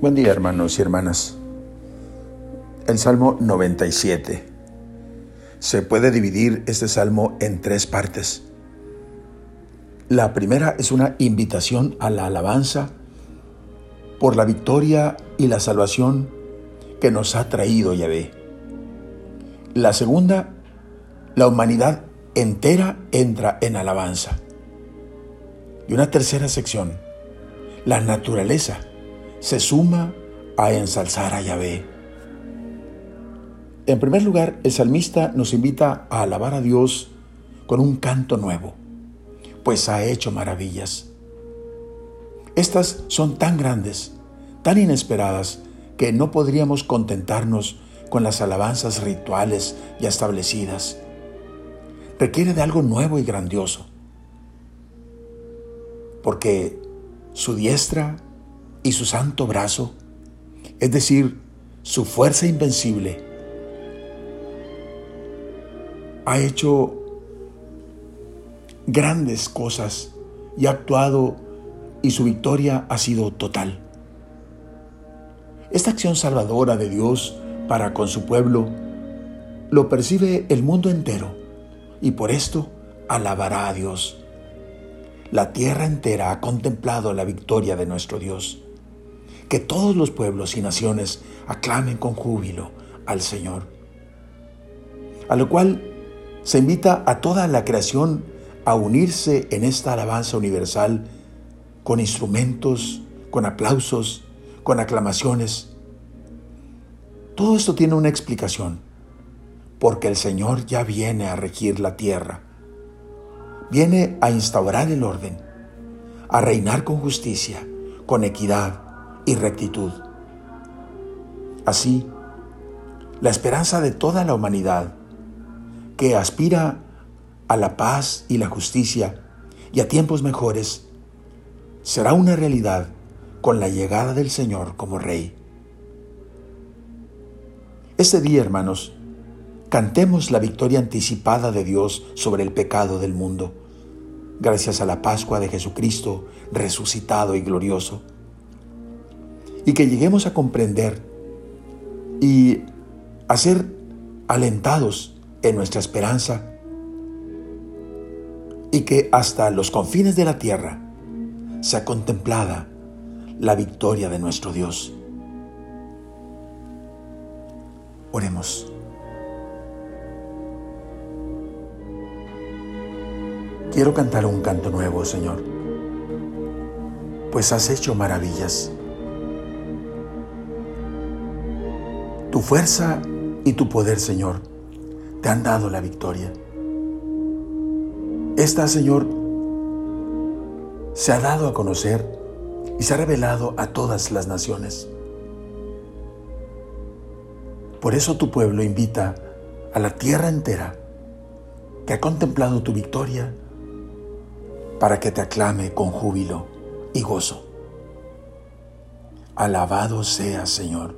Buen día hermanos y hermanas. El Salmo 97. Se puede dividir este salmo en tres partes. La primera es una invitación a la alabanza por la victoria y la salvación que nos ha traído Yahvé. La segunda, la humanidad entera entra en alabanza. Y una tercera sección, la naturaleza se suma a ensalzar a Yahvé. En primer lugar, el salmista nos invita a alabar a Dios con un canto nuevo, pues ha hecho maravillas. Estas son tan grandes, tan inesperadas, que no podríamos contentarnos con las alabanzas rituales ya establecidas. Requiere de algo nuevo y grandioso, porque su diestra y su santo brazo, es decir, su fuerza invencible, ha hecho grandes cosas y ha actuado y su victoria ha sido total. Esta acción salvadora de Dios para con su pueblo lo percibe el mundo entero y por esto alabará a Dios. La tierra entera ha contemplado la victoria de nuestro Dios que todos los pueblos y naciones aclamen con júbilo al Señor. A lo cual se invita a toda la creación a unirse en esta alabanza universal con instrumentos, con aplausos, con aclamaciones. Todo esto tiene una explicación, porque el Señor ya viene a regir la tierra, viene a instaurar el orden, a reinar con justicia, con equidad, y rectitud. Así, la esperanza de toda la humanidad que aspira a la paz y la justicia y a tiempos mejores será una realidad con la llegada del Señor como Rey. Este día, hermanos, cantemos la victoria anticipada de Dios sobre el pecado del mundo, gracias a la Pascua de Jesucristo resucitado y glorioso y que lleguemos a comprender y a ser alentados en nuestra esperanza y que hasta los confines de la tierra sea contemplada la victoria de nuestro Dios. Oremos. Quiero cantar un canto nuevo, Señor, pues has hecho maravillas. Tu fuerza y tu poder, Señor, te han dado la victoria. Esta, Señor, se ha dado a conocer y se ha revelado a todas las naciones. Por eso tu pueblo invita a la tierra entera que ha contemplado tu victoria para que te aclame con júbilo y gozo. Alabado sea, Señor.